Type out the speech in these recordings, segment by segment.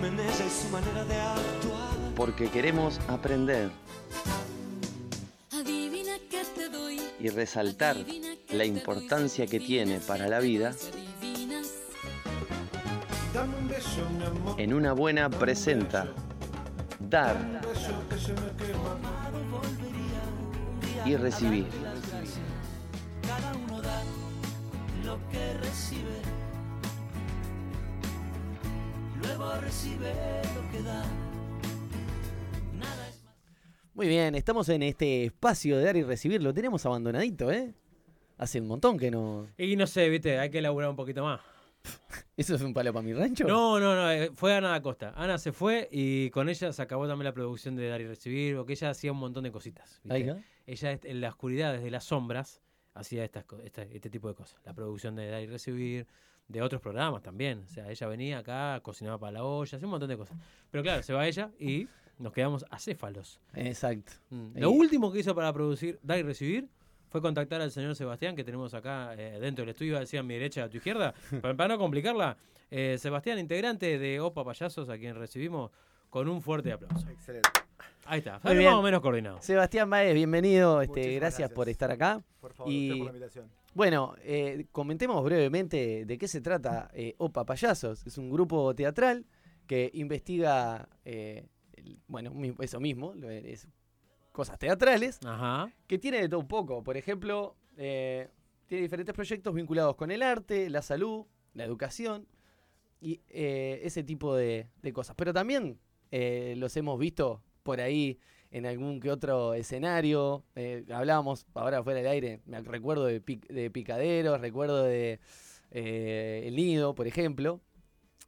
Carmen, ella y su manera de actuar. Porque queremos aprender Adivina que te doy. y resaltar la importancia que tiene para la vida en una buena presenta. dar y recibir. Recibe lo que da. Nada es más. Muy bien, estamos en este espacio de dar y recibir. Lo tenemos abandonadito, ¿eh? Hace un montón que no. Y no sé, viste, hay que elaborar un poquito más. ¿Eso es un palo para mi rancho? No, no, no, eh, fue Ana Acosta. Ana se fue y con ella se acabó también la producción de Dar y Recibir, porque ella hacía un montón de cositas. ¿viste? Ahí va. Ella en la oscuridad, desde las sombras, hacía estas, co- esta- este tipo de cosas. La producción de Dar y Recibir, de otros programas también. O sea, ella venía acá, cocinaba para la olla, hacía un montón de cosas. Pero claro, se va ella y nos quedamos acéfalos. Exacto. Mm. Lo último que hizo para producir Dar y Recibir fue contactar al señor Sebastián, que tenemos acá eh, dentro del estudio, decía a mi derecha, a tu izquierda, para, para no complicarla. eh, Sebastián, integrante de Opa Payasos, a quien recibimos con un fuerte aplauso. Excelente. Ahí está, fue más o menos coordinado. Sebastián Baez, bienvenido. Este, gracias, gracias. por estar acá. Por favor, Y- usted por la invitación. Bueno, eh, comentemos brevemente de qué se trata eh, Opa Payasos. Es un grupo teatral que investiga, eh, el- bueno, eso mismo, lo- es cosas teatrales, Ajá. que tiene de todo un poco. Por ejemplo, eh, tiene diferentes proyectos vinculados con el arte, la salud, la educación y eh, ese tipo de, de cosas. Pero también los hemos visto por ahí en algún que otro escenario. Eh, hablábamos ahora fuera del aire, me recuerdo de, Pic- de Picaderos, recuerdo de eh, El Nido, por ejemplo.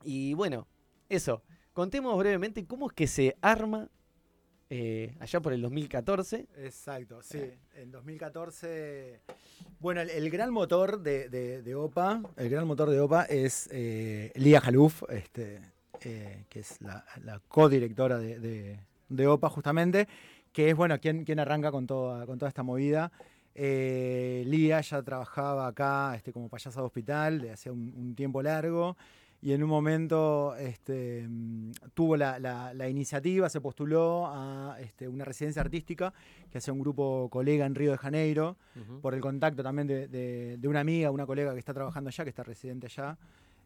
Y bueno, eso. Contemos brevemente cómo es que se arma eh, allá por el 2014. Exacto, sí. En 2014. Bueno, el, gran motor de, OPA, el gran motor de OPA es eh, Lía Jaluf, este, que es la codirectora de, de- OPA, justamente, que es bueno quien, quien arranca con toda, con toda esta movida. Eh, Lía ya trabajaba acá este, como payasa de hospital de hacía un, un tiempo largo y en un momento este, mm, tuvo la, la- la iniciativa, se postuló a este, una residencia artística que hacía un grupo colega en Río de Janeiro, por el contacto también de, de- de una amiga, una colega que está trabajando allá, que está residente allá.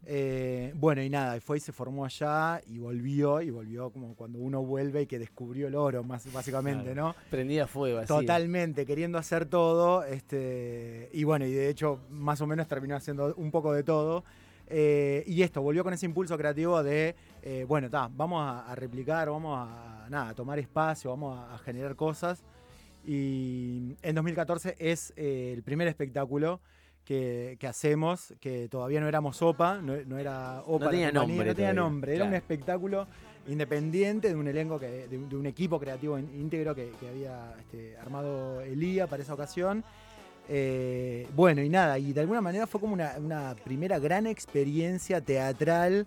Eh, bueno, y nada, y fue y se formó allá y volvió, y volvió como cuando uno vuelve y que descubrió el oro, más básicamente, Claro. ¿no? Prendida a fuego, así. Totalmente, queriendo hacer todo. Este, y bueno, y de hecho, más o menos terminó haciendo un poco de todo. Eh, y esto, volvió con ese impulso creativo de, eh, bueno, ta, vamos a, a replicar, vamos a, nada, a tomar espacio, vamos a, a generar cosas. Y en 2014 es el primer espectáculo que, que hacemos, que todavía no éramos OPA, no, no era OPA. No tenía compañía, nombre No tenía nombre, era un espectáculo independiente de un elenco, que, de, un- de un equipo creativo íntegro que, que había este, armado Elía para esa ocasión. Eh, bueno, y nada, y de alguna manera fue como una, una primera gran experiencia teatral.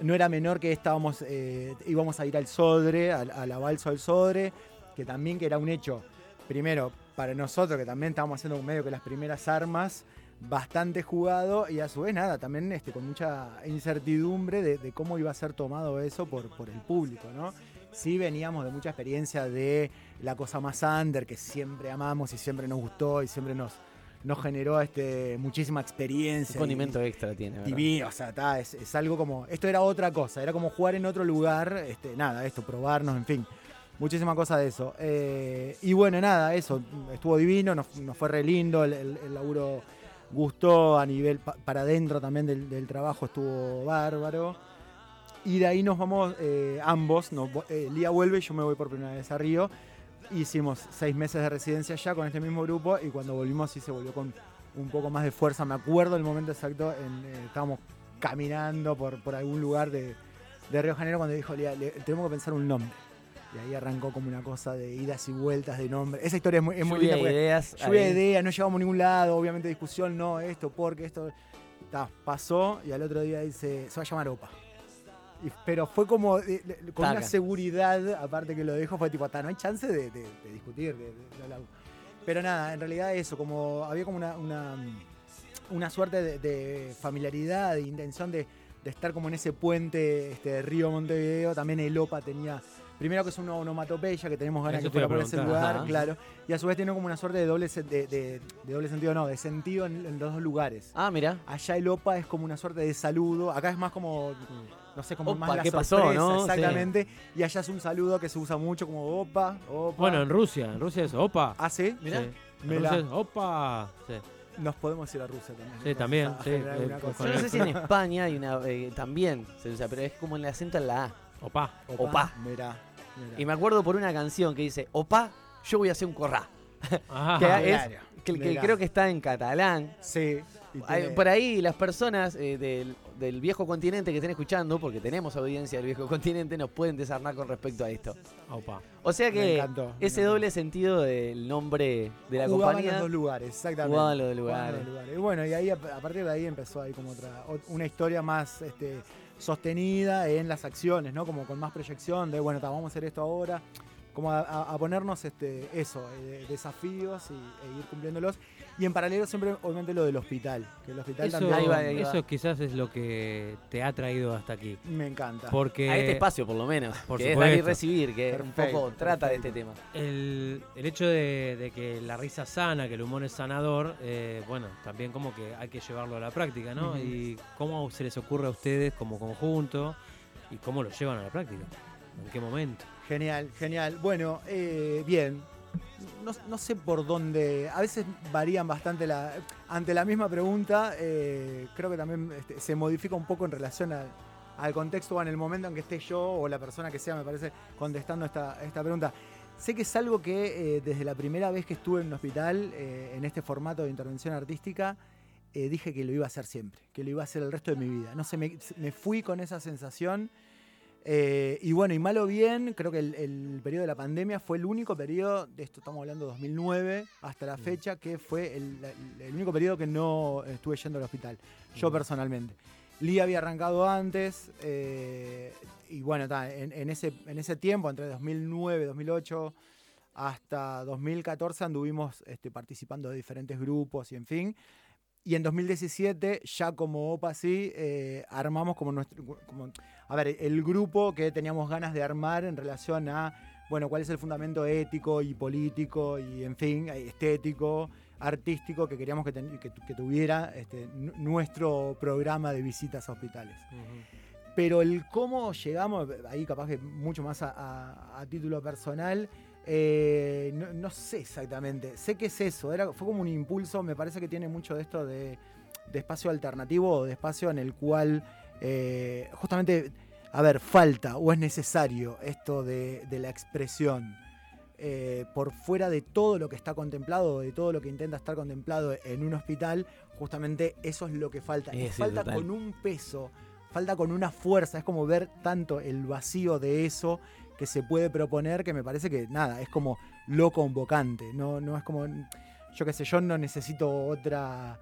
No era menor que estábamos, eh, íbamos a ir al Sodre, a, a la Balsa del Sodre, que también que era un hecho, primero, para nosotros, que también estábamos haciendo medio que las primeras armas, bastante jugado y a su vez nada, también este, con mucha incertidumbre de, de cómo iba a ser tomado eso por, por el público, ¿no? Sí veníamos de mucha experiencia de la cosa más under, que siempre amamos y siempre nos gustó y siempre nos, nos generó este, muchísima experiencia. Un condimento extra tiene, ¿verdad? Divino, o sea, ta, es, es algo como. Esto era otra cosa, era como jugar en otro lugar, este, nada, esto, probarnos, en fin. Muchísima cosa de eso. Eh, y bueno, nada, eso, estuvo divino, nos, nos fue re lindo, el, el- el laburo gustó a nivel pa- para adentro también del, trabajo, estuvo bárbaro. Y de ahí nos vamos eh, ambos, nos, eh, Lía vuelve y yo me voy por primera vez a Río. Hicimos seis meses de residencia allá con este mismo grupo y cuando volvimos sí se volvió con un poco más de fuerza. Me acuerdo el momento exacto, en, eh, estábamos caminando por, por algún lugar de, de Río Janeiro cuando dijo, Lía, le- tenemos que pensar un nombre. Y ahí arrancó como una cosa de idas y vueltas de nombre. Esa historia es muy, es muy Lluvia linda porque ideas. lluvia ideas, no llegamos a ningún lado, obviamente discusión, no, esto, porque esto. Ta, pasó y al otro día dice, se va a llamar OPA. Y- pero fue como eh, con una seguridad, aparte que lo dejo, fue tipo, ta, no hay chance de, de- discutir. de- de- de hablar". pero nada, en realidad eso, como había como una, una, una suerte de, familiaridad, de intención de, estar como en ese puente este, de Río Montevideo. También el OPA tenía, primero que es una onomatopeya que tenemos ganas Eso que fuera a por ese lugar, ajá. claro. Y a su vez tiene como una suerte de doble, se- de, de- de doble sentido, no, de sentido en, en los dos lugares. Ah, mira. Allá el OPA es como una suerte de saludo, acá es más como, no sé, como Opa, más la ¿qué pasó, sorpresa, no? Sí. exactamente. Y allá es un saludo que se usa mucho como OPA, OPA. Bueno, en Rusia, en Rusia es opa. Ah, sí, Mirá. Sí. En Me la- Rusia es opa. Sí. nos podemos ir a Rusia también. Sí, también, A sí, generar eh, alguna con- cosa. Yo no sé si en España hay una. eh, también se usa, pero es como el acento en la A. Opa. Opa. Mirá, mirá. Y me acuerdo por una canción que dice: Opa, yo voy a hacer un corrá. Ajá. Que es- Que, creo que está en catalán. Sí. tiene- Por ahí las personas eh, del, del viejo continente que estén escuchando, porque tenemos audiencia del viejo continente, nos pueden desarmar con respecto a esto. Opa. O sea que encantó, ese doble sentido del nombre de la Jugaban compañía los dos lugares, exactamente. jugaban los dos Jugaban lugares. los lugares. Y bueno, y ahí a, partir de ahí empezó ahí como otra, ot- una historia más este, sostenida en las acciones, ¿no? Como con más proyección de, bueno, vamos a hacer esto ahora. Como a ponernos este, eso, eh, desafíos y, e ir cumpliéndolos. Y en paralelo siempre, obviamente, lo del hospital. Que el hospital Eso, también Ahí va, ahí va. eso quizás es lo que te ha traído hasta aquí. me encanta. Porque A este espacio, por lo menos. por que es dar y supuesto. recibir, que un Perfecto, poco trata de este tema. el, el hecho de, de que la risa sana, que el humor es sanador, eh, bueno, también como que hay que llevarlo a la práctica, ¿no? Y cómo se les ocurre a ustedes como conjunto y cómo lo llevan a la práctica. ¿En qué momento? Genial, genial. Bueno, eh, bien. No, no sé por dónde. A veces varían bastante la. Ante la misma pregunta, eh, creo que también este, se modifica un poco en relación al, contexto o en el momento en que esté yo o la persona que sea, me parece, contestando esta, esta pregunta. Sé que es algo que eh, desde la primera vez que estuve en un hospital, eh, en este formato de intervención artística, dije que lo iba a hacer siempre, que lo iba a hacer el resto de mi vida. No sé, me fui con esa sensación. Eh, y bueno, y mal o bien, creo que el, el periodo de la pandemia fue el único periodo, de esto estamos hablando de 2009 hasta la fecha, que fue el, el único periodo que no estuve yendo al hospital, yo personalmente. Lee había arrancado antes, eh, y bueno, ta, en, en ese, en ese tiempo, entre 2009, 2008 hasta 2014, anduvimos este, participando de diferentes grupos y en fin. Y en 2017, ya como OPA sí, eh, armamos como nuestro. como- a ver, el grupo que teníamos ganas de armar en relación a, bueno, cuál es el fundamento ético y político y, en fin, estético, artístico que queríamos que, ten- que- que tuviera este, nu- nuestro programa de visitas a hospitales. Pero el cómo llegamos, ahí capaz que mucho más a, a- a título personal, eh, no, no sé exactamente. Sé que es eso, era, fue como un impulso, me parece que tiene mucho de esto de, de espacio alternativo o de espacio en el cual eh, justamente, a ver, falta o es necesario esto de, de la expresión. eh, por fuera de todo lo que está contemplado, de todo lo que intenta estar contemplado en un hospital, justamente eso es lo que falta. Sí, falta total. con un peso, falta con una fuerza, es como ver tanto el vacío de eso que se puede proponer que me parece que nada, es como lo convocante, no, no es como, yo qué sé, yo no necesito otra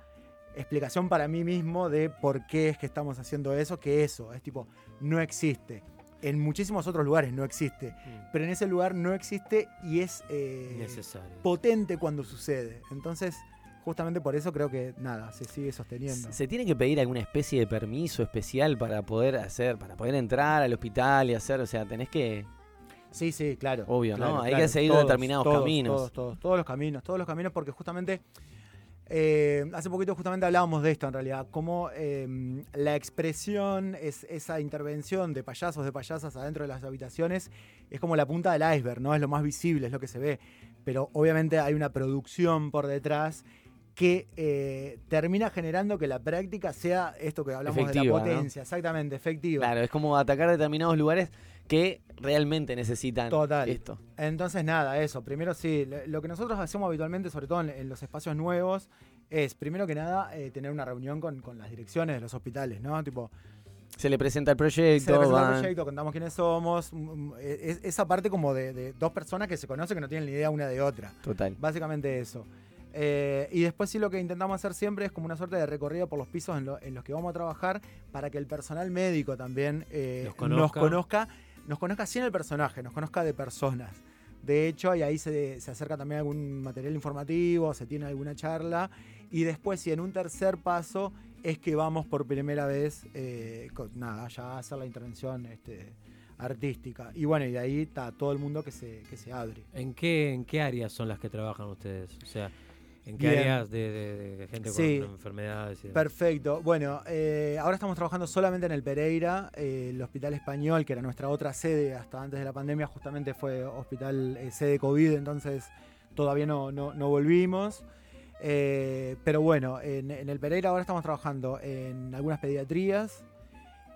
explicación para mí mismo de por qué es que estamos haciendo eso, que eso, es tipo, no existe. En muchísimos otros lugares no existe, pero en ese lugar no existe y es eh, Necesario. potente cuando sucede. Entonces, justamente por eso creo que nada, se sigue sosteniendo. ¿Se tiene que pedir alguna especie de permiso especial para poder hacer, para poder entrar al hospital y hacer? O sea, tenés que. Sí, sí, claro. Obvio, ¿no? Hay claro. que seguir Todos, determinados todos, caminos. Todos, todos, todos los caminos, todos los caminos, porque justamente eh, hace poquito justamente hablábamos de esto en realidad, cómo eh, la expresión, es esa intervención de payasos, de payasas adentro de las habitaciones, es como la punta del iceberg, ¿no? Es lo más visible, es lo que se ve. Pero obviamente hay una producción por detrás que eh, termina generando que la práctica sea esto que hablamos de la ¿no? potencia, exactamente, efectiva. Claro, es como atacar determinados lugares que realmente necesitan Total. esto. Entonces, nada, eso. Primero, sí, lo- que nosotros hacemos habitualmente, sobre todo en, en los espacios nuevos, es, primero que nada, eh, tener una reunión con, con las direcciones de los hospitales, ¿no? Tipo, Se le presenta el se proyecto, presenta el proyecto, contamos quiénes somos. mm, mm, es- esa parte como de, de dos personas que se conocen que no tienen ni idea una de otra. Total. Básicamente eso. Eh, y después sí lo que intentamos hacer siempre es como una suerte de recorrido por los pisos en, lo- en los que vamos a trabajar para que el personal médico también eh, Los nos conozca. Nos conozca sin el personaje, nos conozca de personas. De hecho, y ahí se, se acerca también algún material informativo, se tiene alguna charla. Y después, si en un tercer paso, es que vamos por primera vez, eh, con- nada, ya a hacer la intervención este, artística. Y bueno, y de ahí está todo el mundo que se, que se abre. ¿En qué, ¿En qué áreas son las que trabajan ustedes? O sea, ¿en qué Bien. áreas de, de- de gente Sí. con enfermedades? Y demás? Perfecto. Bueno, eh, ahora estamos trabajando solamente en el Pereira, eh, el Hospital Español, que era nuestra otra sede hasta antes de la pandemia, justamente fue hospital eh, sede COVID, entonces todavía no, no, no volvimos. Pero bueno, en, en el Pereira ahora estamos trabajando en algunas pediatrías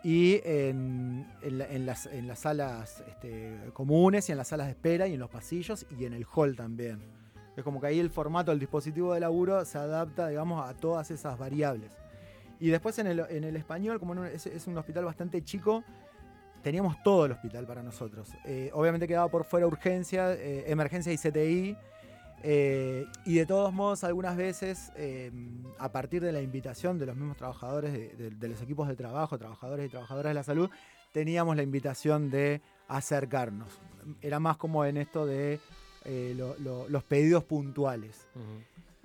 y en, en las, en las salas este, comunes y en las salas de espera y en los pasillos y en el hall también. Es como que ahí el formato del dispositivo de laburo se adapta, digamos, a todas esas variables. Y después en el, en el español, como es, un hospital bastante chico, teníamos todo el hospital para nosotros. Eh, obviamente quedaba por fuera urgencia, eh, emergencia y CTI. eh, y de todos modos, algunas veces, eh, a partir de la invitación de los mismos trabajadores, de los equipos de trabajo, trabajadores y trabajadoras de la salud, teníamos la invitación de acercarnos. Era más como en esto de eh, lo- lo- los pedidos puntuales.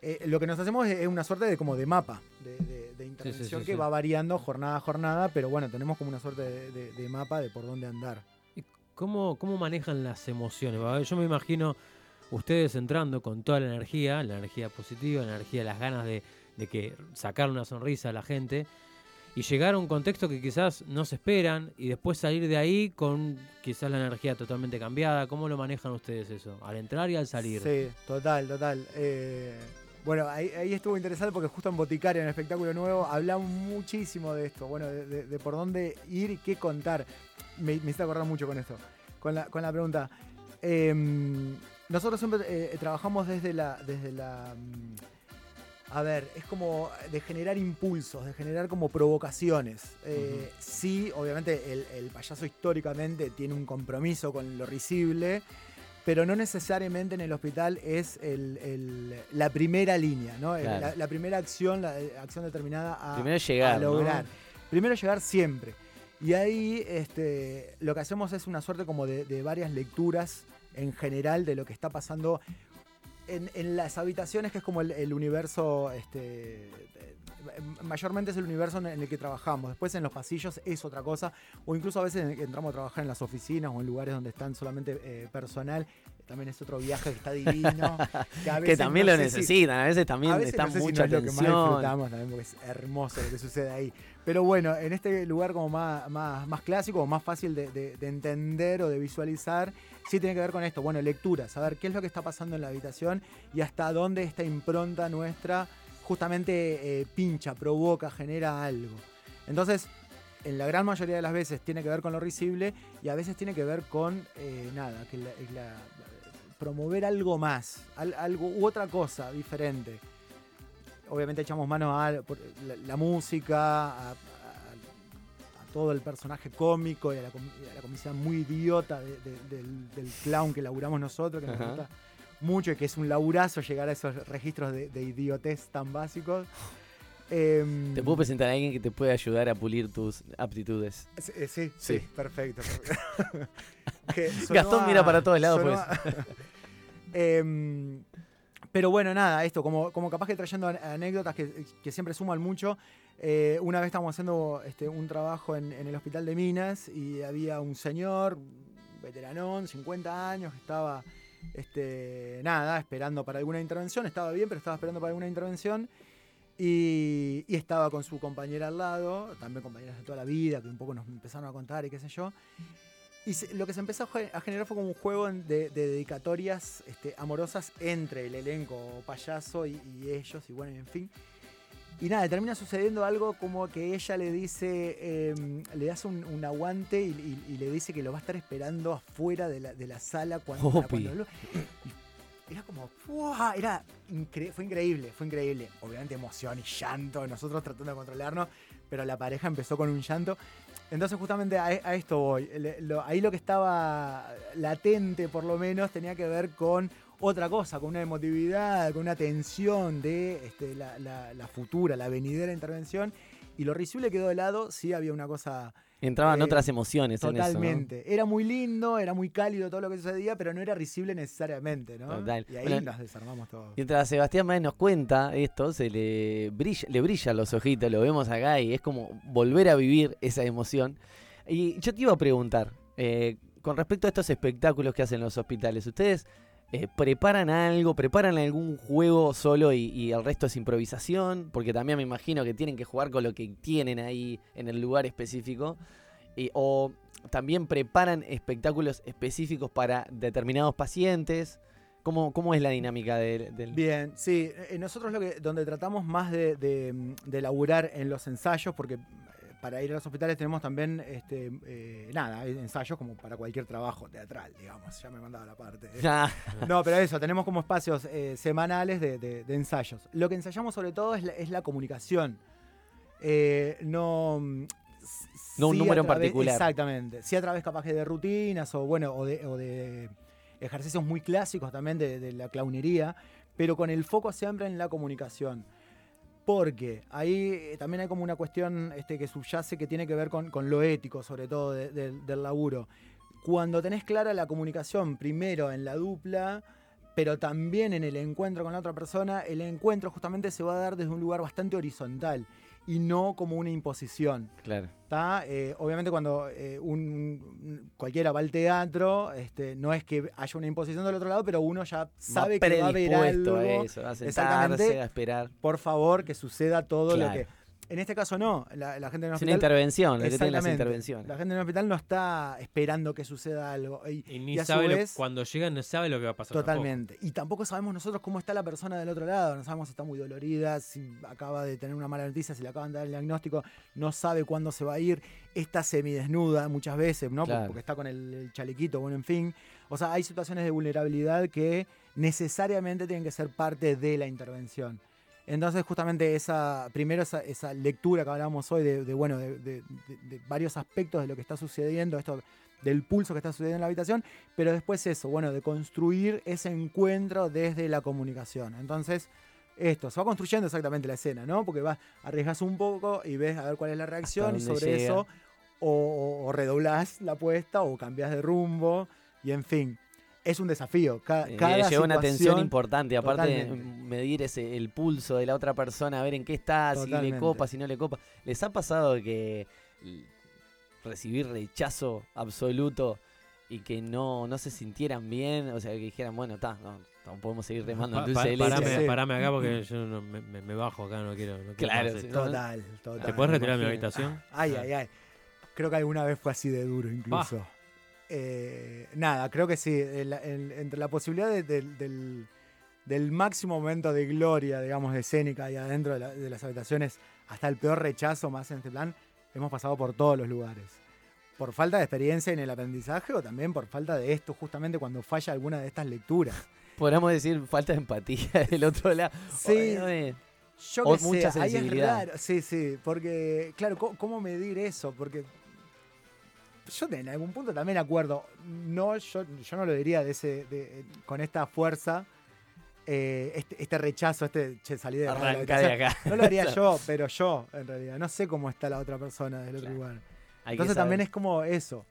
Eh, lo que nos hacemos es una suerte de como de mapa de, de- de intervención sí, que sí. va variando jornada a jornada, pero bueno, tenemos como una suerte de, mapa de por dónde andar. ¿Cómo, ¿Cómo manejan las emociones? Yo me imagino ustedes entrando con toda la energía, la energía positiva, la energía, las ganas de, de que sacar una sonrisa a la gente y llegar a un contexto que quizás no se esperan y después salir de ahí con quizás la energía totalmente cambiada. ¿Cómo lo manejan ustedes eso? Al entrar y al salir. Sí, total, total. Eh, bueno, ahí, estuvo interesante porque justo en Boticaria, en el espectáculo nuevo, hablamos muchísimo de esto, bueno, de por dónde ir y qué contar. Me, me hice acordar mucho con esto, con la, con la pregunta. Em, nosotros siempre eh, trabajamos desde la, desde la mm, a ver, es como de generar impulsos, de generar como provocaciones. Eh, Sí, obviamente el, el payaso históricamente tiene un compromiso con lo risible, pero no necesariamente en el hospital es el- el- la primera línea, ¿no? Claro. La, la primera acción, la eh, acción determinada a, Primero llegar, a ¿no? lograr. Primero llegar siempre. Y ahí este, lo que hacemos es una suerte como de, de varias lecturas en general de lo que está pasando en, en las habitaciones, que es como el, el universo, este, eh, mayormente es el universo en el que trabajamos. Después en los pasillos es otra cosa, o incluso a veces entramos a trabajar en las oficinas o en lugares donde están solamente eh, personal. También es otro viaje que está divino. Que, también no lo si- necesitan, a veces también a veces está no sé si mucha no es lo que más atención. disfrutamos también porque es hermoso lo que sucede ahí. Pero bueno, en este lugar como más, más, más clásico o más fácil de, de- de entender o de visualizar, sí tiene que ver con esto. Bueno, lectura, saber qué es lo que está pasando en la habitación y hasta dónde esta impronta nuestra justamente eh, pincha, provoca, genera algo. Entonces, en la gran mayoría de las veces tiene que ver con lo risible y a veces tiene que ver con eh, nada, que la- la- promover algo más, al- algo u otra cosa diferente. Obviamente echamos mano a la, la música, a, a- a todo el personaje cómico y a la, a la comisión muy idiota de- de- del, del clown que laburamos nosotros, que nos gusta mucho y que es un laburazo llegar a esos registros de, de idiotez tan básicos. Em, Te puedo presentar a alguien que te puede ayudar a pulir tus aptitudes. Sí, eh, sí, sí, Sí. perfecto. Que Gastón mira para todos lados, pues. a- Em, pero bueno, nada, esto, como, como capaz que trayendo an- anécdotas que, que siempre suman mucho. eh, una vez estábamos haciendo este, un trabajo en, en el hospital de Minas y había un señor, veteranón, 50 años, que estaba, este, nada, esperando para alguna intervención. Estaba bien, pero estaba esperando para alguna intervención. Y, y estaba con su compañera al lado, también compañeras de toda la vida, que un poco nos empezaron a contar y qué sé yo. Y se- lo que se empezó a ge- a generar fue como un juego de, de dedicatorias este, amorosas entre el elenco payaso y, y ellos, y bueno, en fin. Y nada, termina sucediendo algo como que ella le dice, eh, le hace un, un aguante y, y- le dice que lo va a estar esperando afuera de la, de la sala cuando, para cuando lo- Era como. Era fue increíble, fue increíble. Obviamente emoción y llanto, nosotros tratando de controlarnos, pero la pareja empezó con un llanto. Entonces justamente a, esto voy. Ahí lo que estaba latente por lo menos tenía que ver con otra cosa, con una emotividad, con una tensión de este, la, la- la futura, la venidera intervención. Y lo risible quedó de lado, sí había una cosa Entraban Eh, otras emociones en eso. ¿no? totalmente. Era muy lindo, era muy cálido todo lo que sucedía, pero no era risible necesariamente, ¿no? Total. Y ahí Bueno, nos desarmamos todo. Mientras Sebastián Báez nos cuenta esto, se le brilla, le brillan los ojitos, lo vemos acá y es como volver a vivir esa emoción. Y yo te iba a preguntar, eh, con respecto a estos espectáculos que hacen los hospitales, ¿ustedes eh, preparan algo, preparan algún juego solo y, el resto es improvisación? Porque también me imagino que tienen que jugar con lo que tienen ahí en el lugar específico. Y- o también preparan espectáculos específicos para determinados pacientes. ¿Cómo, cómo es la dinámica del- del, Bien, sí, eh, nosotros lo que, donde tratamos más de, de, de laburar en los ensayos, porque eh, para ir a los hospitales tenemos también, este, eh, nada, ensayos como para cualquier trabajo teatral, digamos, ya me mandaba la parte. Ah, No, pero eso, tenemos como espacios eh, semanales de, de- de ensayos. Lo que ensayamos sobre todo es la, es la comunicación. Eh, no. mm, No un sí número en particular. Exactamente. Sí, a través capaz de rutinas o bueno, o de, o de ejercicios muy clásicos también de, de la clownería, pero con el foco siempre en la comunicación. Porque ahí eh, también hay como una cuestión este, que subyace que tiene que ver con, lo ético, sobre todo de- de- del laburo. Cuando tenés clara la comunicación, primero en la dupla, pero también en el encuentro con la otra persona, el encuentro justamente se va a dar desde un lugar bastante horizontal y no como una imposición. claro. ¿tá? Eh, obviamente cuando eh, un, cualquiera va al teatro, este, no es que haya una imposición del otro lado, pero uno ya sabe que va a haber algo. a eso, a sentarse, Exactamente. a esperar. Por favor, que suceda todo Claro. lo que... En este caso no, la, la gente en el Es una hospital... intervención, lo que tienen las Exactamente. intervenciones. La gente en el hospital no está esperando que suceda algo. Y, Y ni y a su sabe lo- cuando llegan, no sabe lo que va a pasar. tampoco. Totalmente. Y tampoco sabemos nosotros cómo está la persona del otro lado. No sabemos si está muy dolorida, si acaba de tener una mala noticia, si le acaban de dar el diagnóstico, no sabe cuándo se va a ir. Está semidesnuda muchas veces, ¿no? Claro. Porque está con el, el chalequito, bueno, en fin. O sea, hay situaciones de vulnerabilidad que necesariamente tienen que ser parte de la intervención. Entonces, justamente esa, primero esa, esa lectura que hablábamos hoy de, de, bueno, de, de- de- de varios aspectos de lo que está sucediendo, esto del pulso que está sucediendo en la habitación, pero después eso, bueno, de construir ese encuentro desde la comunicación. Entonces, esto, se va construyendo exactamente la escena, ¿no? Porque vas, arriesgas un poco y ves a ver cuál es la reacción y sobre llega. eso o, o, o redoblás la apuesta o cambias de rumbo y en fin, es un desafío. Eh, cada lleva una tensión situación- importante, aparte de medir ese, el pulso de la otra persona, a ver en qué está, si le copa, si no le copa. ¿Les ha pasado que recibir rechazo absoluto y que no, no se sintieran bien? O sea, que dijeran, bueno, está, no, no podemos seguir remando en Pa- dulce pa- de leche. parame, Sí. parame acá porque yo no- me, bajo acá, no quiero. No quiero Claro, sí. Total, total. ¿Te puedes retirar de mi habitación? Ay, ay, ay. Creo que alguna vez fue así de duro incluso. Eh, nada, creo que sí. el- el- entre la posibilidad de- del- del, del máximo momento de gloria, digamos, de escénica ahí adentro de, la- de las habitaciones, hasta el peor rechazo más en este plan, hemos pasado por todos los lugares. Por falta de experiencia en el aprendizaje o también por falta de esto, justamente cuando falla alguna de estas lecturas. Podríamos decir falta de empatía del otro lado. Sí. Oye, Yo O que mucha sé, ahí es sensibilidad. raro. Sí, sí, porque, claro, ¿cómo, cómo medir eso? Porque yo en algún punto también acuerdo, no, yo, yo no lo diría de ese, de- con esta fuerza, eh, este, este rechazo, este, che, salí de, la arranca de habitación. acá. No lo haría yo, pero yo, en realidad. No sé cómo está la otra persona del otro Claro. lugar. Hay Entonces también es como eso.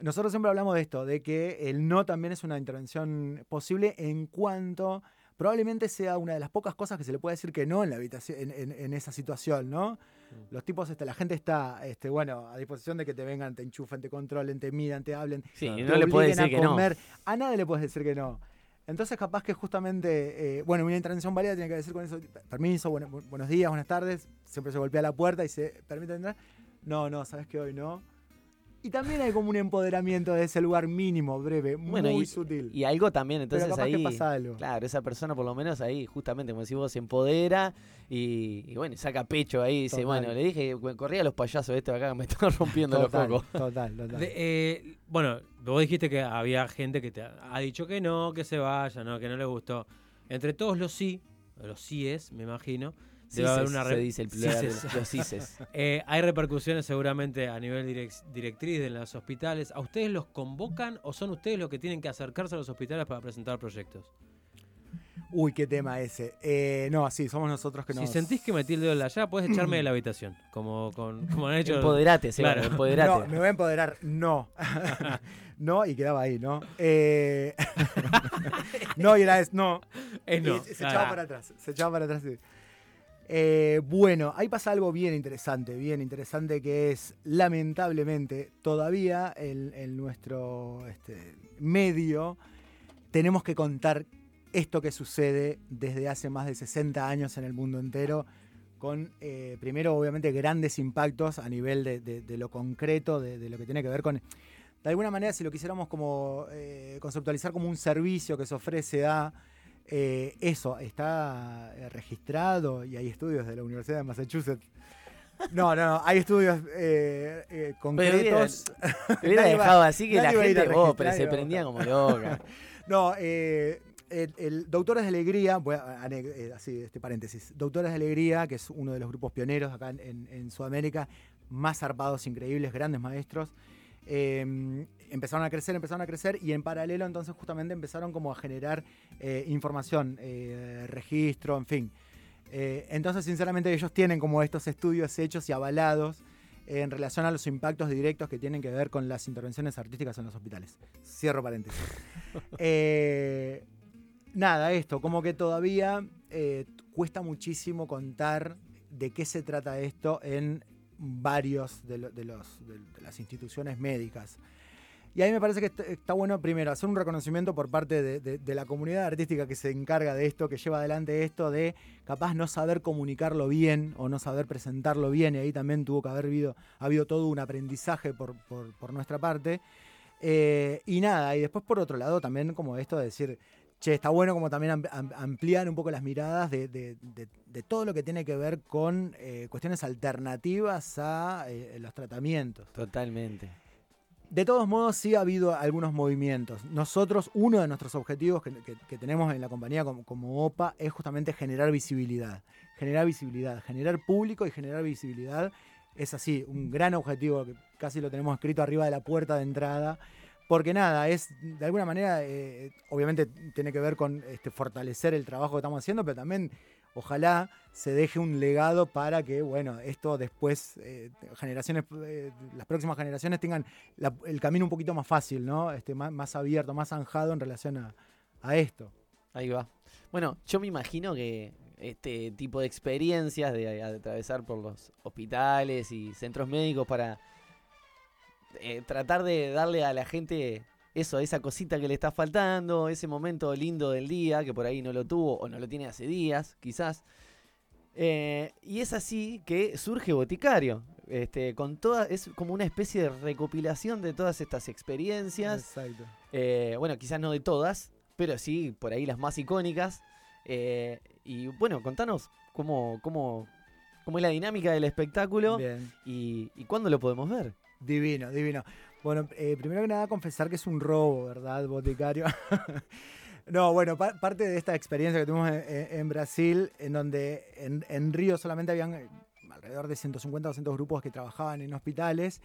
Nosotros siempre hablamos de esto, de que el no también es una intervención posible en cuanto probablemente sea una de las pocas cosas que se le puede decir que no en la habitación, en, en- en esa situación, ¿no? Mm. Los tipos, este, la gente está, este, bueno, a disposición de que te vengan, te enchufen, te controlen, te midan, te hablen. Sí, te no le puedes decir que a no. comer. A nadie le puedes decir que no. Entonces, capaz que justamente, eh, bueno, una intervención válida tiene que decir con eso, permiso, bueno, bu- buenos días, buenas tardes, siempre se golpea la puerta y se permite entrar. No, no, sabes que hoy no. Y también hay como un empoderamiento de ese lugar mínimo, breve, Bueno, muy y- sutil. Y algo también, Pero entonces capaz ahí. que pasa algo. Claro, esa persona por lo menos ahí, justamente como decís vos, se empodera y, y bueno, saca pecho ahí y dice, bueno, le dije, que corría a los payasos estos de acá que me están rompiendo total, los focos. total, total. De- eh, bueno, vos dijiste que había gente que te ha ha dicho que no, que se vaya, no, que no le gustó. Entre todos los sí, los síes, me imagino, debe haber una se dice el plural Cises. los- los cises. Eh, hay repercusiones seguramente a nivel direc- directriz de los hospitales. ¿A ustedes los convocan o son ustedes los que tienen que acercarse a los hospitales para presentar proyectos? Uy, qué tema ese. Eh, no, sí, somos nosotros que Si nos... sentís que metí el dedo en la llaga, puedes echarme de la habitación. Como, con, como han hecho. Empoderate, Seba, Claro. empoderate. No, me voy a empoderar. No. no, y quedaba ahí, ¿no? Eh, no, y era es no. Es no. Y se Ah. echaba para atrás. Se echaba para atrás, sí. Eh, bueno, ahí pasa algo bien interesante, bien interesante que es, lamentablemente, todavía en, nuestro este, medio tenemos que contar esto que sucede desde hace más de 60 años en el mundo entero, con eh, primero obviamente grandes impactos a nivel de, lo concreto, de, de lo que tiene que ver con... De alguna manera, si lo quisiéramos como eh, conceptualizar como un servicio que se ofrece a eh, eso, está eh, registrado y hay estudios de la Universidad de Massachusetts. No, no, no, hay estudios eh, eh, concretos. Te hubiera dejado así que la gente oh, pero se prendía como loca. No, eh, el, el Doctores de Alegría, voy a- así, este paréntesis. Doctores de Alegría, que es uno de los grupos pioneros acá en, en- en Sudamérica, más zarpados, increíbles, grandes maestros. Eh, empezaron a crecer, empezaron a crecer y en paralelo entonces justamente empezaron como a generar eh, información, eh, registro, en fin. Eh, entonces sinceramente ellos tienen como estos estudios hechos y avalados en relación a los impactos directos que tienen que ver con las intervenciones artísticas en los hospitales. Cierro paréntesis. Nada, esto, como que todavía cuesta muchísimo contar de qué se trata esto en varios de, lo- de los, de- las instituciones médicas. Y ahí me parece que está, bueno, primero, hacer un reconocimiento por parte de, la comunidad artística que se encarga de esto, que lleva adelante esto, de capaz no saber comunicarlo bien o no saber presentarlo bien, y ahí también tuvo que haber habido, ha habido todo un aprendizaje por, nuestra parte. Eh, y nada, y después por otro lado también como esto de decir, che, está bueno como también am- am- ampliar un poco las miradas de, de- de- todo lo que tiene que ver con eh, cuestiones alternativas a eh, los tratamientos. Totalmente. De todos modos, sí ha habido algunos movimientos. Nosotros, uno de nuestros objetivos que, que- que tenemos en la compañía como, como OPA es justamente generar visibilidad. Generar visibilidad, generar público y generar visibilidad. Es así, un gran objetivo que casi lo tenemos escrito arriba de la puerta de entrada. Porque nada, es de alguna manera, eh, obviamente tiene que ver con este, fortalecer el trabajo que estamos haciendo, pero también ojalá se deje un legado para que, bueno, esto después, eh, generaciones, eh, las próximas generaciones tengan el camino un poquito más fácil, ¿no? Este, más, más abierto, más zanjado en relación a, a esto. Ahí va. Bueno, yo me imagino que este tipo de experiencias de atravesar por los hospitales y centros médicos para eh, tratar de darle a la gente eso, esa cosita que le está faltando, ese momento lindo del día que por ahí no lo tuvo o no lo tiene hace días, quizás. Eh, y es así que surge Boticario. Este, con toda, es como una especie de recopilación de todas estas experiencias. Exacto. Eh, bueno, quizás no de todas, pero sí por ahí las más icónicas. Eh, y bueno, contanos cómo, cómo, cómo es la dinámica del espectáculo y, y cuándo lo podemos ver. Divino, divino. Bueno, eh, primero que nada confesar que es un robo, ¿verdad, boticario? no, bueno, pa- parte de esta experiencia que tuvimos en, en- en Brasil, en donde en, en Río solamente habían eh, alrededor de 150 o 200 grupos que trabajaban en hospitales,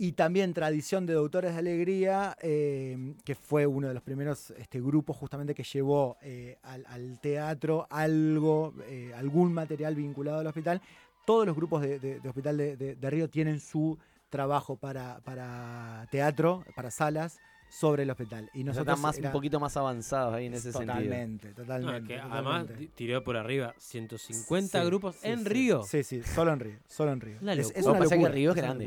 y también Tradición de Doctores de Alegría, eh, que fue uno de los primeros este, grupos justamente que llevó al, teatro algo, algún material vinculado al hospital. Todos los grupos de, Hospital de Río tienen su trabajo para, para teatro, para salas, sobre el hospital. Y nosotros están más, era- un poquito más avanzados ahí en ese sentido. totalmente, No, totalmente. que además totalmente. ti- tiró por arriba 150 Sí, grupos sí, en sí. Río. Sí, sí, solo en Río, solo en Río. Una Es, locura. es una pasa es que locura, Río es una grande.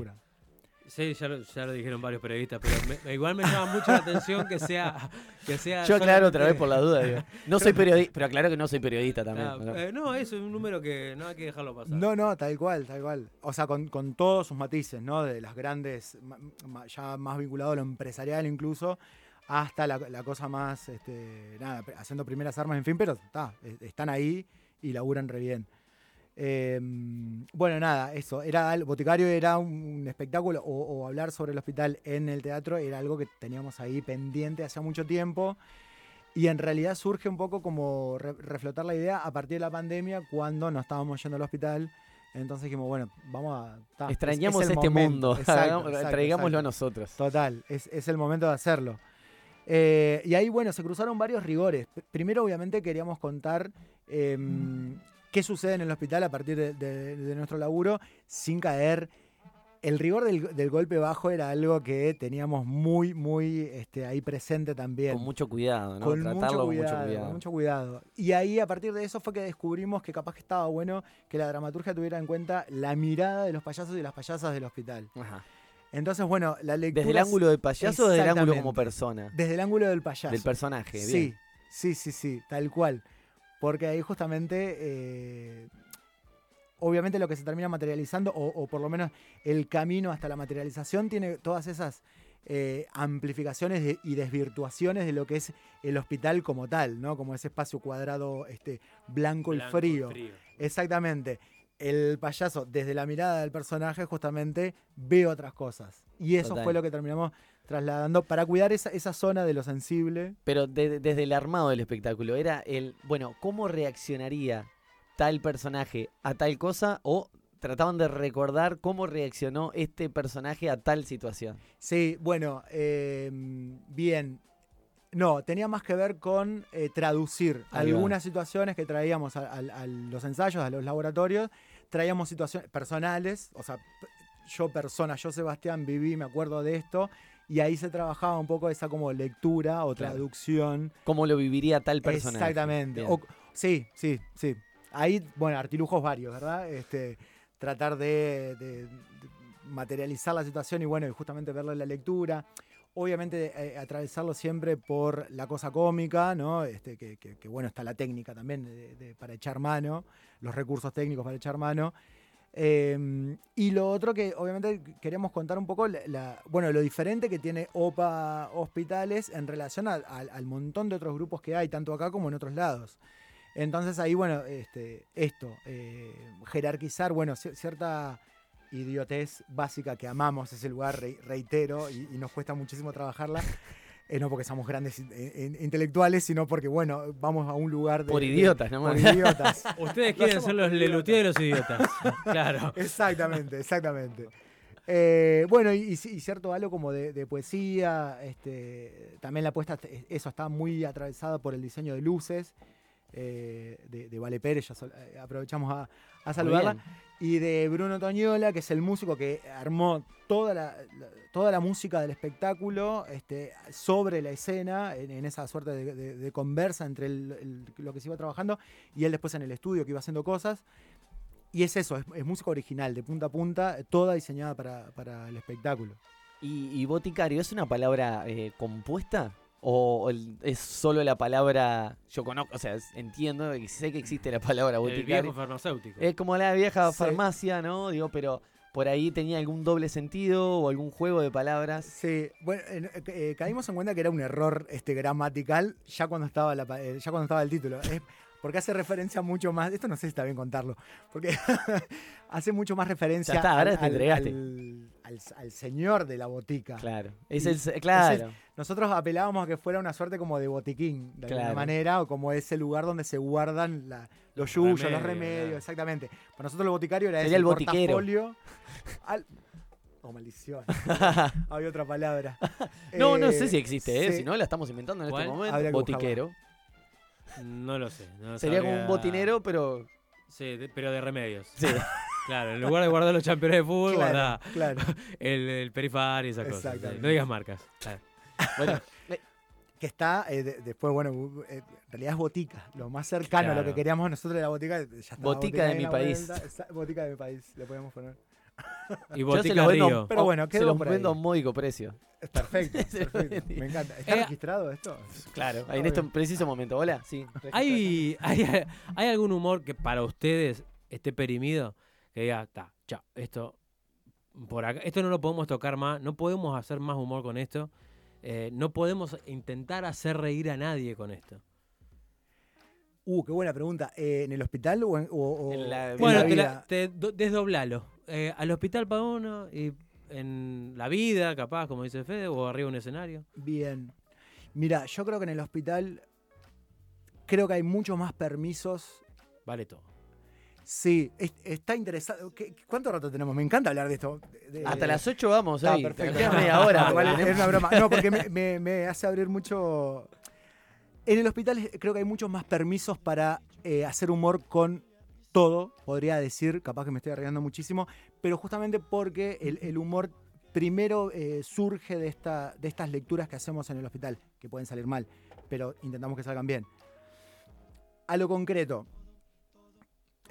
Sí, ya lo, ya lo dijeron varios periodistas, pero me- igual me llama mucho la atención que sea. Que sea Yo aclaro otra vez por la duda. digo. No soy periodista, pero aclaro que no soy periodista también. Ah, ¿no? eh, no, eso es un número que no hay que dejarlo pasar. No, no, tal cual, tal cual. O sea, con, con todos sus matices, ¿no? De las grandes, ya más vinculado a lo empresarial incluso, hasta la, la cosa más, este, nada, haciendo primeras armas, en fin, pero está, eh, están ahí y laburan re bien. Eh, bueno, nada, eso, era al- Boticario era un espectáculo, o, o hablar sobre el hospital en el teatro era algo que teníamos ahí pendiente hace mucho tiempo. Y en realidad surge un poco como re- reflotar la idea a partir de la pandemia cuando no estábamos yendo al hospital. Entonces dijimos, bueno, vamos a... ta, Extrañamos es el este momento. mundo. Exacto, Traigámoslo a nosotros. Total, es, es el momento de hacerlo. Eh, y ahí, bueno, se cruzaron varios rigores. Primero, obviamente, queríamos contar em, qué sucede en el hospital a partir de, de- de nuestro laburo sin caer. El rigor del, del golpe bajo era algo que teníamos muy, muy este, ahí presente también. Con mucho cuidado, ¿no? Con Tratarlo mucho, con cuidado, mucho cuidado. con mucho cuidado. Y ahí, a partir de eso, fue que descubrimos que capaz que estaba bueno que la dramaturgia tuviera en cuenta la mirada de los payasos y las payasas del hospital. Ajá. Entonces, bueno, la lectura. ¿Desde el ángulo del payaso o desde el ángulo como persona? Desde el ángulo del payaso. Del personaje, Sí, bien. sí, sí, sí, tal cual. Porque ahí justamente, eh, obviamente lo que se termina materializando, o, o por lo menos el camino hasta la materialización, tiene todas esas eh, amplificaciones de- y desvirtuaciones de lo que es el hospital como tal, ¿no? Como ese espacio cuadrado este, blanco, Blanco y frío. Exactamente. El payaso, desde la mirada del personaje, justamente ve otras cosas. Y eso Total. fue lo que terminamos trasladando para cuidar esa, esa zona de lo sensible. Pero de- desde el armado del espectáculo, era el, bueno, ¿cómo reaccionaría tal personaje a tal cosa? O trataban de recordar cómo reaccionó este personaje a tal situación. Sí, bueno, eh, bien. No, tenía más que ver con eh, traducir Ahí va. algunas situaciones que traíamos a, a- a los ensayos, a los laboratorios. Traíamos situaciones personales, o sea, yo persona, yo Sebastián viví, me acuerdo de esto, y ahí se trabajaba un poco esa como lectura o Claro. traducción. ¿Cómo lo viviría tal personaje? Exactamente. O- sí, sí, sí. Ahí, bueno, artilujos varios, ¿verdad? Este, tratar de, de- de materializar la situación y bueno, y justamente verlo en la lectura. Obviamente eh, atravesarlo siempre por la cosa cómica, ¿no? Este, que, bueno, está la técnica también para echar mano, los recursos técnicos para echar mano. Eh, y lo otro que obviamente queremos contar un poco, la, bueno, lo diferente que tiene OPA Hospitales en relación al- montón de otros grupos que hay, tanto acá como en otros lados. Entonces ahí, bueno, este, esto, eh, jerarquizar, bueno, ci- cierta idiotez básica que amamos ese lugar, re- reitero, y, y nos cuesta muchísimo trabajarla. eh, no porque somos grandes in- in- intelectuales, sino porque, bueno, vamos a un lugar de... Por de- idiotas, ¿no? por idiotas. Ustedes quieren ser los. Lelutier de los idiotas. claro. Exactamente, exactamente. Eh, bueno, y, y ci- y cierto algo como de, de poesía, este, también la puesta, eso está muy atravesada por el diseño de luces eh, de, de Vale Pérez, ya eh, aprovechamos a, a saludarla. Y de Bruno Toñola, que es el músico que armó toda la, toda la música del espectáculo este, sobre la escena, en, esa suerte de, conversa entre el- lo que se iba trabajando y él después en el estudio que iba haciendo cosas. Y es eso, es, es música original, de punta a punta, toda diseñada para, para el espectáculo. ¿Y, y boticario es una palabra eh, compuesta? ¿O el- es solo la palabra, yo conozco, o sea, entiendo y sé que existe la palabra El boticario? viejo farmacéutico. Es como la vieja Sí. farmacia, ¿no? Digo, pero por ahí tenía algún doble sentido o algún juego de palabras. Sí, bueno, eh, eh, caímos en cuenta que era un error este, gramatical ya cuando estaba, la, eh, ya cuando estaba el título. Es porque hace referencia mucho más, esto no sé si está bien contarlo, porque hace mucho más referencia Ya está, ahora al, te al- entregaste. al- al- al señor de la botica. Claro. Es el, claro. Nosotros apelábamos a que fuera una suerte como de botiquín, de alguna manera, o como ese lugar donde se guardan la- los yuyos, los remedios, claro. exactamente. Para nosotros el boticario era Sería ese el botiquero. portafolio. Al- Oh, maldición. Había otra palabra. no, no Eh, sé si existe, ¿eh? sí. Si no, la estamos inventando en ¿Cuál? este momento. Habría. Botiquero. No lo sé. no Sería como un botinero, pero. Sí, de- pero de remedios. Sí. Claro, en lugar de guardar los campeones de fútbol, Claro, guardá claro. el, el perifario y esas cosas. No digas marcas. Claro. Bueno, Que está, eh, de- después, bueno, eh, en realidad es botica. Lo más cercano a lo que queríamos nosotros de la botica. Ya está, Botica de mi país. vuelta, botica de mi país, le podemos poner. Y yo se Botica los vendo, Río. Pero bueno, se quedó los por ahí. vendo a un módico precio. Es perfecto, Se perfecto. Me encanta. ¿Está Eh, registrado esto? Claro. Ahí en este preciso momento. Hola. Sí. ¿Hay, hay, hay algún humor que para ustedes esté perimido? Que diga, está, chao, esto, por acá, esto no lo podemos tocar más, no podemos hacer más humor con esto, eh, no podemos intentar hacer reír a nadie con esto. Uh, qué buena pregunta. Eh, ¿En el hospital o en, o- o En la- en Bueno, la te, la- vida? te do- desdoblalo. Eh, al hospital para uno y en la vida, capaz, como dice Fede, o arriba de un escenario. Bien. Mira, yo creo que en el hospital creo que hay muchos más permisos Vale todo. Sí, es- está interesado. ¿Qué- ¿Cuánto rato tenemos? Me encanta hablar de esto. de- de- Hasta las 8 vamos Ah, ahí. perfecto. Queda media hora. Es una broma. No, porque me, me- me hace abrir mucho. En el hospital creo que hay muchos más permisos para eh, hacer humor con todo, podría decir, capaz que me estoy arriesgando muchísimo, pero justamente porque el, el humor primero eh, surge de, esta, de estas lecturas que hacemos en el hospital, que pueden salir mal, pero intentamos que salgan bien. A lo concreto,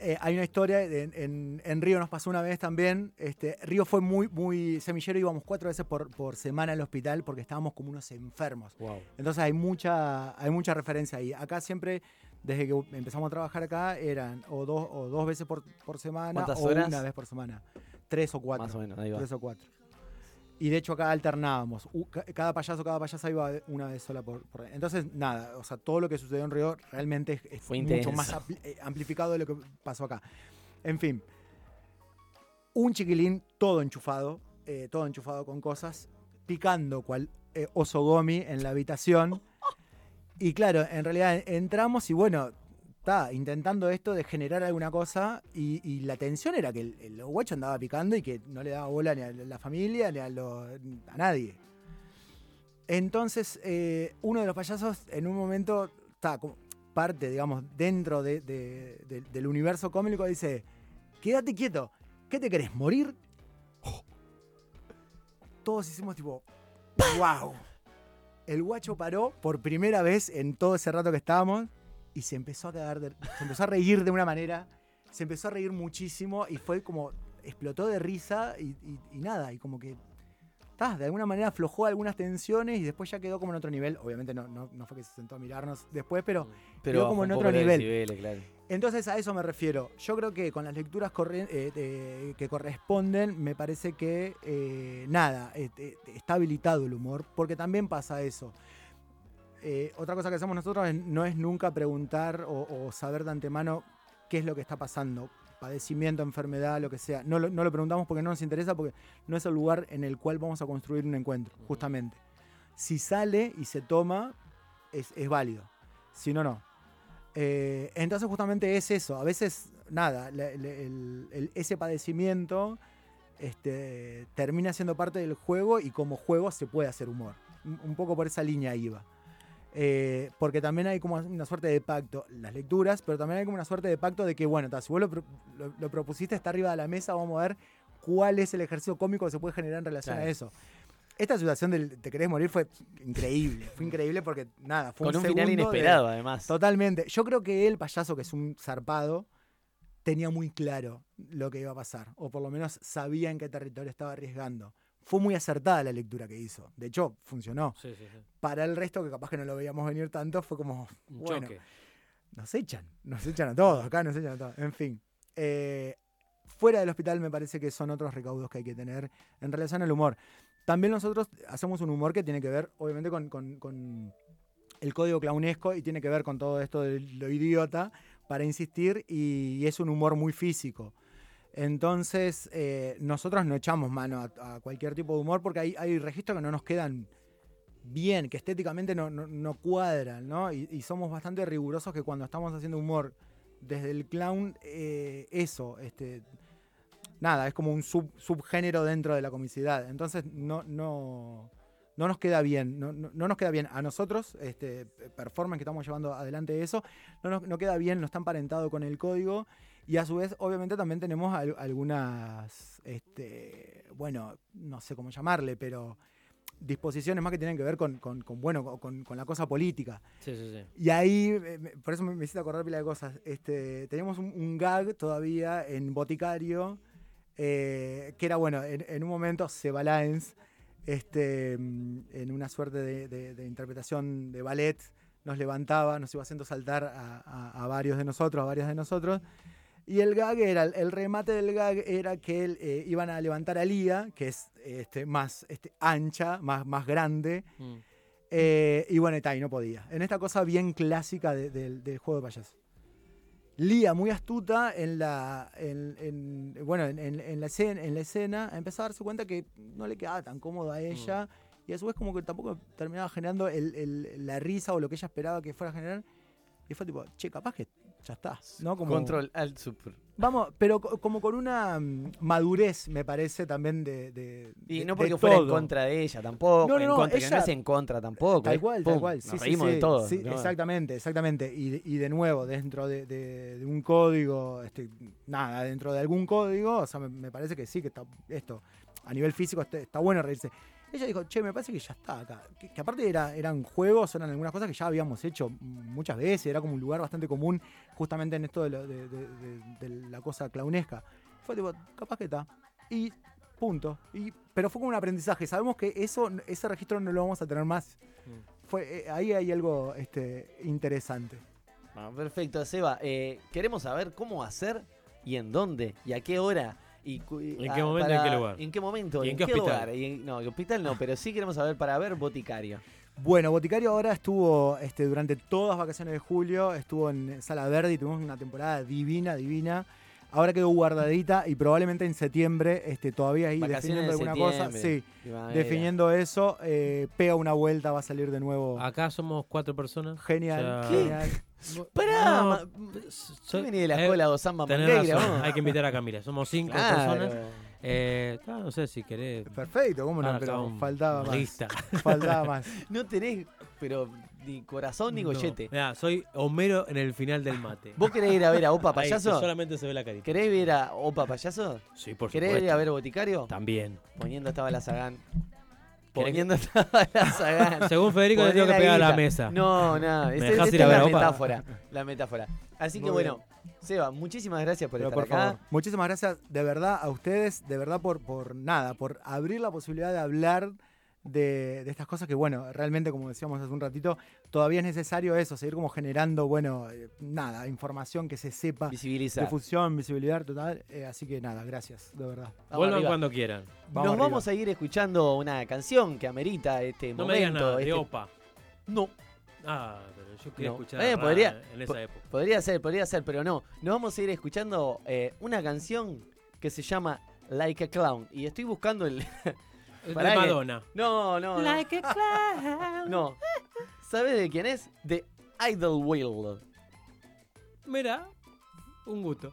eh, hay una historia, de- en, en Río nos pasó una vez también. Este, Río fue muy, muy semillero, íbamos cuatro veces por, por semana al hospital porque estábamos como unos enfermos. Wow. Entonces hay mucha, hay mucha referencia ahí. Acá siempre, desde que empezamos a trabajar acá, eran o dos, o dos veces por, por semana ¿Cuántas o horas? una vez por semana. Tres o cuatro. Más o menos, ahí va. Tres o cuatro. Y de hecho acá alternábamos. Cada payaso, cada payasa iba una vez sola por, por- Entonces, nada, o sea, todo lo que sucedió en Río realmente es, Fue mucho intenso. más eh, amplificado de lo que pasó acá. En fin. Un chiquilín todo enchufado, eh, todo enchufado con cosas, picando cual eh, oso gomi en la habitación. Y claro, en realidad entramos y bueno, intentando esto de generar alguna cosa y, la tensión era que el, guacho andaba picando y que no le daba bola ni a la familia ni a, nadie. Entonces, eh, uno de los payasos en un momento está como parte, digamos, dentro de- de- de- del universo cómico, dice, quédate quieto, ¿qué te querés, morir? Todos hicimos tipo, wow. El guacho paró por primera vez en todo ese rato que estábamos y se empezó a cagar, de- se empezó a reír de una manera, se empezó a reír muchísimo y fue como, explotó de risa y, y- y nada, y como que, ta, de alguna manera aflojó algunas tensiones y después ya quedó como en otro nivel. Obviamente no, no, no fue que se sentó a mirarnos después, pero Pero Quedó como en otro nivel. decibeles, claro. entonces a eso me refiero. Yo creo que con las lecturas eh, de- que corresponden, me parece que eh, nada, eh, eh, está habilitado el humor, porque también pasa eso. Eh, otra cosa que hacemos nosotros es- no es nunca preguntar o, o saber de antemano qué es lo que está pasando. Padecimiento, enfermedad, lo que sea. No lo, no lo preguntamos porque no nos interesa, porque no es el lugar en el cual vamos a construir un encuentro, justamente. Si sale y se toma, es, es válido. Si no, no. Eh, entonces justamente es eso. A veces, nada, el- el- ese padecimiento este, termina siendo parte del juego y como juego se puede hacer humor. Un, un poco por esa línea iba. Eh, porque también hay como una suerte de pacto, las lecturas, pero también hay como una suerte de pacto de que, bueno, ta, si vos lo, lo- lo propusiste, está arriba de la mesa, vamos a ver cuál es el ejercicio cómico que se puede generar en relación Claro. a eso. Esta situación del Te querés morir fue increíble, fue increíble porque, nada, fue Con un segundo final de- inesperado, además. Totalmente. Yo creo que el payaso, que es un zarpado, tenía muy claro lo que iba a pasar. O por lo menos sabía en qué territorio estaba arriesgando. Fue muy acertada la lectura que hizo. De hecho, funcionó. Sí, sí, sí. Para el resto, que capaz que no lo veíamos venir tanto, fue como, Un bueno, choque. nos echan. Nos echan a todos. Acá nos echan a todos. En fin. Eh, fuera del hospital me parece que son otros recaudos que hay que tener en relación al humor. También nosotros hacemos un humor que tiene que ver, obviamente, con, con- con el código clownesco y tiene que ver con todo esto de lo idiota, para insistir, y, es un humor muy físico. Entonces, eh, nosotros no echamos mano a, cualquier tipo de humor porque hay, registros que no nos quedan bien, que estéticamente no, no- no cuadran, ¿no? Y, somos bastante rigurosos que cuando estamos haciendo humor desde el clown, eh, eso, este, nada, es como un sub- subgénero dentro de la comicidad. Entonces no, no, no nos queda bien, no, no- no nos queda bien a nosotros, este performance que estamos llevando adelante eso, no nos no queda bien, no está emparentado con el código. Y a su vez, obviamente, también tenemos al- algunas, este, bueno, no sé cómo llamarle, pero disposiciones más que tienen que ver con, con- con, bueno, con, con la cosa política. Sí, sí, sí. Y ahí, por eso me, me hiciste acordar pila de cosas. Este, teníamos un, un gag todavía en Boticario, eh, que era, bueno, en, en un momento Sebalaens, este, mm, en una suerte de, de- de interpretación de ballet, nos levantaba, nos iba haciendo saltar a, a- a varios de nosotros, a varias de nosotros. Y el gag era, el remate del gag era que él, eh, iban a levantar a Lía, que es este, más este, ancha, más, más grande, Mm. eh, y bueno, y, no podía. En esta cosa bien clásica de- del- del juego de payaso. Lía, muy astuta en la, en, en- bueno, en, la escena, en la escena, empezó a darse cuenta que no le quedaba tan cómodo a ella. Y a su vez como que tampoco terminaba generando el- el- la risa o lo que ella esperaba que fuera a generar. Y fue tipo, che, capaz que ya está. ¿no? Como, Control, alt, super. Vamos, pero co- como con una mm, madurez, me parece, también de. de- Y no porque fuera en todo. contra de ella tampoco. No, no, en no, contra, que ella- no es en contra tampoco. Tal cual, tal cual. Nos Sí, sí, reímos sí, de todo. sí, ¿no? exactamente, exactamente. Y, de- y de nuevo, dentro de, de- de un código, este, nada, dentro de algún código, o sea, me, me parece que sí, que está esto, a nivel físico está, está bueno reírse. Ella dijo, che, me parece que ya está acá. Que, que aparte era, eran juegos, eran algunas cosas que ya habíamos hecho muchas veces, era como un lugar bastante común justamente en esto de, lo- de- de- de- de la cosa clownesca. Fue tipo, capaz que está. Y punto. Y, pero fue como un aprendizaje. Sabemos que eso, ese registro no lo vamos a tener más. Fue, eh, ahí hay algo este, interesante. Ah, perfecto, Seba. eh, queremos saber cómo hacer y en dónde y a qué hora. Y, ¿En qué momento en qué lugar? ¿En qué momento? ¿Y en qué hospital? lugar? Y en- no, hospital no, pero sí queremos saber para ver Boticario. Bueno, Boticario ahora estuvo este, durante todas las vacaciones de julio, estuvo en Sala Verde y tuvimos una temporada divina, divina. Ahora quedó guardadita y probablemente en septiembre este, todavía ahí Vacaciones definiendo de alguna cosa. Sí, definiendo eso, eh, pega una vuelta, va a salir de nuevo. Acá somos cuatro personas. Genial, o sea, genial. Pará, No, ¿Qué venía de la eh, escuela de Osama vos? Hay que invitar a Camila. Somos cinco Claro. personas. Eh, ah, no sé si querés. Perfecto, cómo no, acá pero un- faltaba más. lista. Faltaba más. No tenés, pero ni corazón ni No. gollete. Mirá, soy Homero en el final del mate. ¿Vos querés ir a ver a Opa Ahí, Payaso? solamente se ve la carita. ¿Querés ir a Opa Payaso? Sí, por ¿Querés supuesto. ir a ver Boticario? También. Poniendo estaba la Sagán. Poni- Poniendo estaba la Sagán. Según Federico, le tengo que pegar a la mesa. No, no, esa, dejás esta ir a es ver la metáfora. La metáfora. Así que Muy bueno, Seba, muchísimas gracias por Pero estar por acá. favor, muchísimas gracias de verdad a ustedes, de verdad por, por nada, por abrir la posibilidad de hablar de, de estas cosas que, bueno, realmente, como decíamos hace un ratito, todavía es necesario eso, seguir como generando, bueno, eh, nada, información que se sepa, Visibilizar. difusión, visibilidad total. eh, así que nada, gracias, de verdad. Vamos Vuelvan arriba. cuando quieran. Vamos Nos arriba. vamos a ir escuchando una canción que amerita este No me digas momento. nada, de este- Opa. No, Ah, pero yo quería No. escuchar Eh, podría- en esa po- época. podría ser, podría ser, pero no. Nos vamos a ir escuchando eh, una canción que se llama Like a Clown. Y estoy buscando el. De que- Madonna. No, no. no. No. ¿Sabes de quién es? De Idlewild. Mira, un gusto.